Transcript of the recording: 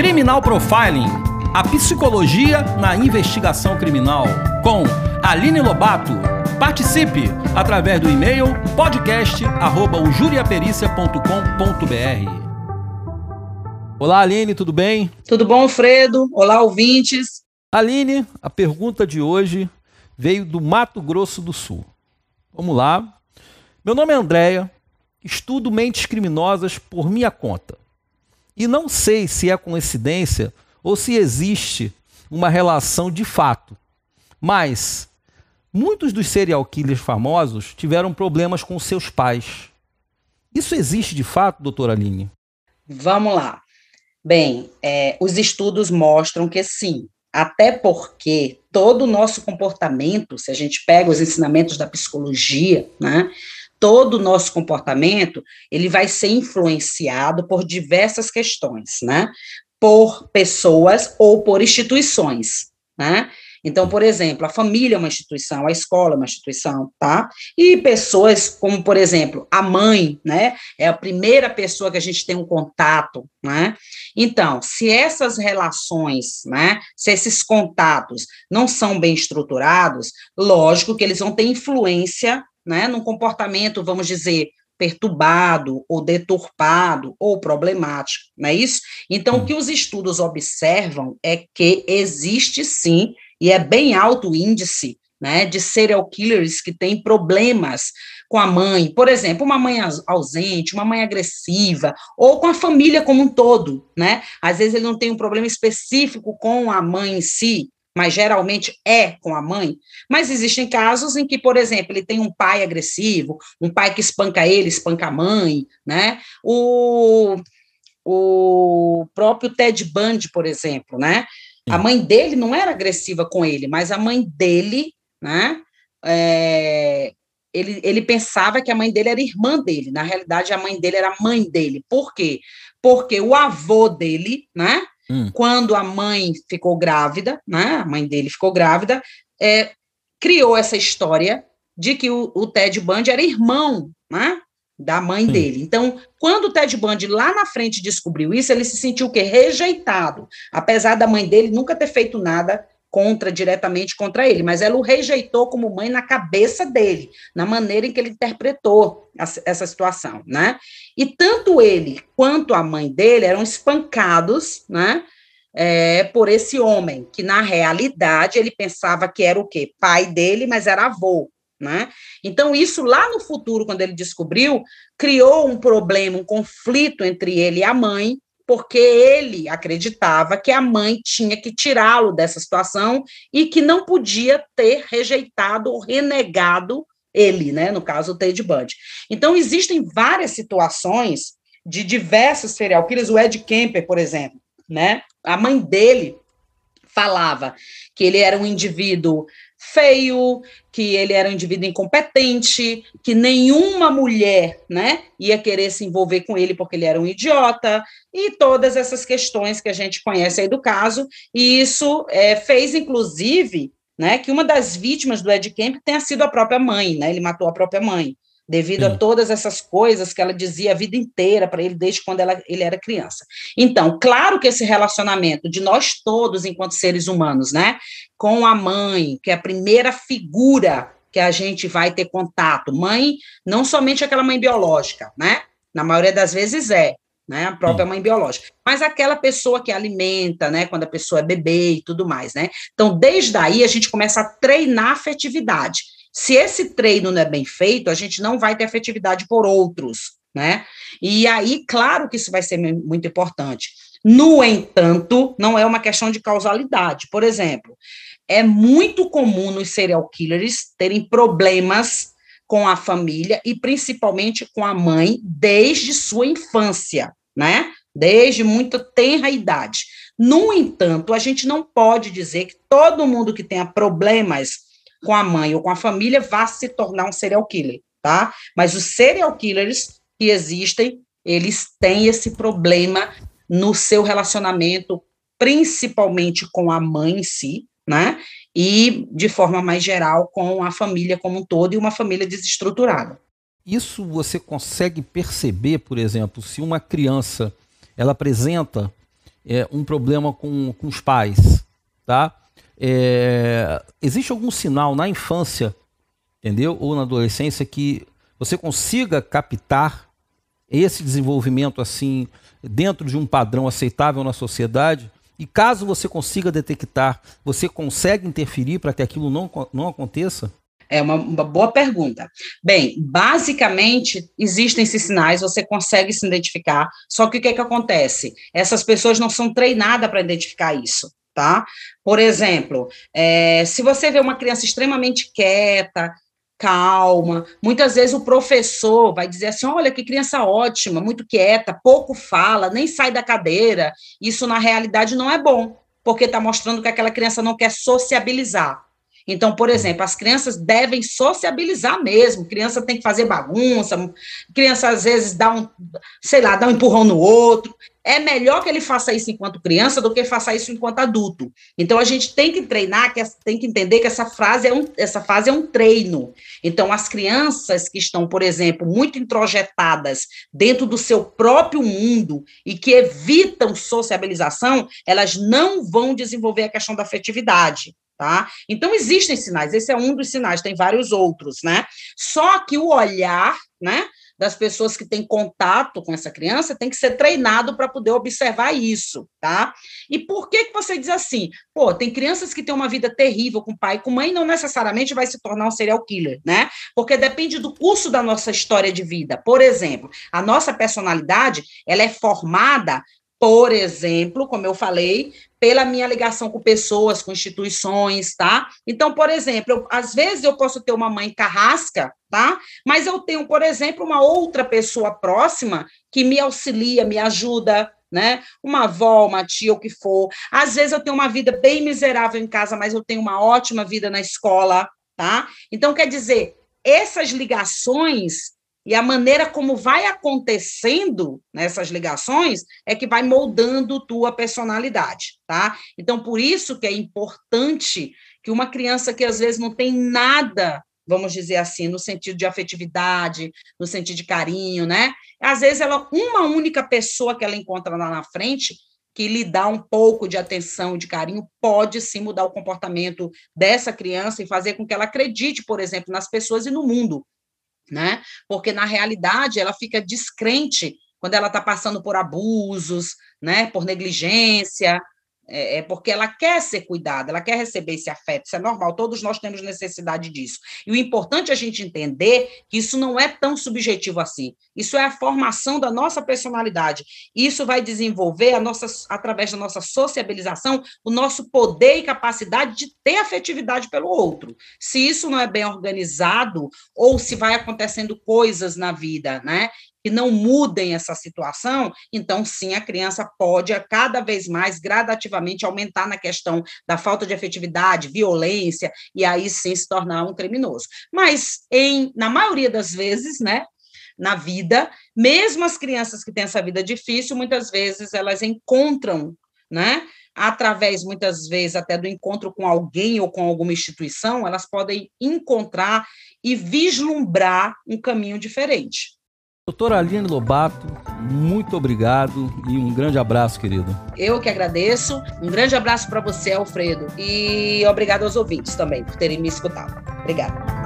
Criminal Profiling, a psicologia na investigação criminal, com Aline Lobato. Participe através do e-mail podcast@ujuriapericia.com.br. Olá, Aline, tudo bem? Tudo bom, Fredo? Olá, ouvintes. Aline, a pergunta de hoje veio do Mato Grosso do Sul. Vamos lá. Meu nome é Andréia, estudo mentes criminosas por minha conta. E não sei se é coincidência ou se existe uma relação de fato. Mas muitos dos serial killers famosos tiveram problemas com seus pais. Isso existe de fato, doutora Aline? Vamos lá. Bem, é, os estudos mostram que sim, até porque todo o nosso comportamento, se a gente pega os ensinamentos da psicologia, né, todo o nosso comportamento, ele vai ser influenciado por diversas questões, né, por pessoas ou por instituições, né, então, por exemplo, a família é uma instituição, a escola é uma instituição, tá? E pessoas como, por exemplo, a mãe, né? É a primeira pessoa que a gente tem um contato, né? Então, se essas relações, né? Se esses contatos não são bem estruturados, lógico que eles vão ter influência, né? No comportamento, vamos dizer, perturbado ou deturpado ou problemático, não é isso? Então, o que os estudos observam é que existe sim e é bem alto o índice né, de serial killers que têm problemas com a mãe, por exemplo, uma mãe ausente, uma mãe agressiva, ou com a família como um todo, né? Às vezes ele não tem um problema específico com a mãe em si, mas geralmente é com a mãe. Mas existem casos em que, por exemplo, ele tem um pai agressivo, um pai que espanca ele, espanca a mãe, né? O, o próprio Ted Bundy, por exemplo, né? A mãe dele não era agressiva com ele, mas a mãe dele, né? É, ele, ele pensava que a mãe dele era irmã dele. Na realidade, a mãe dele era mãe dele. Por quê? Porque o avô dele, né? Hum. Quando a mãe ficou grávida, né? A mãe dele ficou grávida, é, criou essa história de que o, o Ted Bundy era irmão, né? da mãe dele. Então, quando o Ted Bundy lá na frente descobriu isso, ele se sentiu o quê? Rejeitado, apesar da mãe dele nunca ter feito nada contra diretamente contra ele, mas ela o rejeitou como mãe na cabeça dele, na maneira em que ele interpretou essa situação, né? E tanto ele quanto a mãe dele eram espancados, né? É, por esse homem que na realidade ele pensava que era o quê? Pai dele, mas era avô, né? Então, isso lá no futuro, quando ele descobriu, criou um problema, um conflito entre ele e a mãe, porque ele acreditava que a mãe tinha que tirá-lo dessa situação e que não podia ter rejeitado ou renegado ele, né? no caso, o Ted Bundy. Então, existem várias situações de diversos serial killers, o Ed Kemper, por exemplo, né? A mãe dele falava que ele era um indivíduo feio, que ele era um indivíduo incompetente, que nenhuma mulher, né, ia querer se envolver com ele porque ele era um idiota, e todas essas questões que a gente conhece aí do caso, e isso é, fez, inclusive, né, que uma das vítimas do Ed Kemp tenha sido a própria mãe, né, ele matou a própria mãe devido Sim. a todas essas coisas que ela dizia a vida inteira para ele desde quando ela, ele era criança. Então, claro que esse relacionamento de nós todos enquanto seres humanos, né, com a mãe, que é a primeira figura que a gente vai ter contato, mãe, não somente aquela mãe biológica, né? Na maioria das vezes é, né, a própria mãe biológica, mas aquela pessoa que alimenta, né, quando a pessoa é bebê e tudo mais, né? Então, desde aí a gente começa a treinar a afetividade. Se esse treino não é bem feito, a gente não vai ter afetividade por outros, né? E aí, claro que isso vai ser muito importante. No entanto, não é uma questão de causalidade. Por exemplo, é muito comum nos serial killers terem problemas com a família e principalmente com a mãe desde sua infância, né? Desde muito tenra idade. No entanto, a gente não pode dizer que todo mundo que tenha problemas com a mãe ou com a família vá se tornar um serial killer, tá? Mas os serial killers que existem, eles têm esse problema no seu relacionamento, principalmente com a mãe em si, né? E de forma mais geral com a família como um todo e uma família desestruturada. Isso você consegue perceber, por exemplo, se uma criança ela apresenta é, um problema com, com os pais, tá? É, existe algum sinal na infância, entendeu? Ou na adolescência que você consiga captar esse desenvolvimento assim dentro de um padrão aceitável na sociedade? E caso você consiga detectar, você consegue interferir para que aquilo não, não aconteça? É uma, uma, boa pergunta. Bem, basicamente, existem esses sinais, você consegue se identificar, só que o que, é que acontece? Essas pessoas não são treinadas para identificar isso, tá? Por exemplo, é, se você vê uma criança extremamente quieta, calma, muitas vezes o professor vai dizer assim: olha, que criança ótima, muito quieta, pouco fala, nem sai da cadeira. Isso, na realidade, não é bom, porque está mostrando que aquela criança não quer sociabilizar. Então, por exemplo, as crianças devem sociabilizar mesmo. Criança tem que fazer bagunça, criança às vezes dá um, sei lá, dá um empurrão no outro. É melhor que ele faça isso enquanto criança do que faça isso enquanto adulto. Então a gente tem que treinar, que tem que entender que essa frase é um, essa fase é um treino. Então as crianças que estão, por exemplo, muito introjetadas dentro do seu próprio mundo e que evitam sociabilização, elas não vão desenvolver a questão da afetividade tá? Então existem sinais, esse é um dos sinais, tem vários outros, né? Só que o olhar, né, das pessoas que têm contato com essa criança tem que ser treinado para poder observar isso, tá? E por que que você diz assim? Pô, tem crianças que têm uma vida terrível com pai e com mãe, não necessariamente vai se tornar um serial killer, né? Porque depende do curso da nossa história de vida. Por exemplo, a nossa personalidade, ela é formada por exemplo, como eu falei, pela minha ligação com pessoas, com instituições, tá? Então, por exemplo, eu, às vezes eu posso ter uma mãe carrasca, tá? Mas eu tenho, por exemplo, uma outra pessoa próxima que me auxilia, me ajuda, né? Uma avó, uma tia, o que for. Às vezes eu tenho uma vida bem miserável em casa, mas eu tenho uma ótima vida na escola, tá? Então, quer dizer, essas ligações e a maneira como vai acontecendo nessas ligações é que vai moldando tua personalidade, tá? Então, por isso que é importante que uma criança que às vezes não tem nada, vamos dizer assim, no sentido de afetividade, no sentido de carinho, né? Às vezes ela uma única pessoa que ela encontra lá na frente que lhe dá um pouco de atenção, de carinho, pode sim mudar o comportamento dessa criança e fazer com que ela acredite, por exemplo, nas pessoas e no mundo, né? Porque na realidade ela fica descrente quando ela está passando por abusos, né? Por negligência, é, é, porque ela quer ser cuidada, ela quer receber esse afeto, isso é normal, todos nós temos necessidade disso. E o importante é a gente entender que isso não é tão subjetivo assim. Isso é a formação da nossa personalidade. Isso vai desenvolver a nossa, através da nossa sociabilização o nosso poder e capacidade de ter afetividade pelo outro. Se isso não é bem organizado ou se vai acontecendo coisas na vida, né? Que não mudem essa situação, então sim, a criança pode cada vez mais gradativamente aumentar na questão da falta de efetividade, violência, e aí sim se tornar um criminoso. Mas em na maioria das vezes, né, na vida, mesmo as crianças que têm essa vida difícil, muitas vezes elas encontram, né, através muitas vezes até do encontro com alguém ou com alguma instituição, elas podem encontrar e vislumbrar um caminho diferente. Doutora Aline Lobato, muito obrigado e um grande abraço, querido. Eu que agradeço. Um grande abraço para você, Alfredo. E obrigado aos ouvintes também por terem me escutado. Obrigada.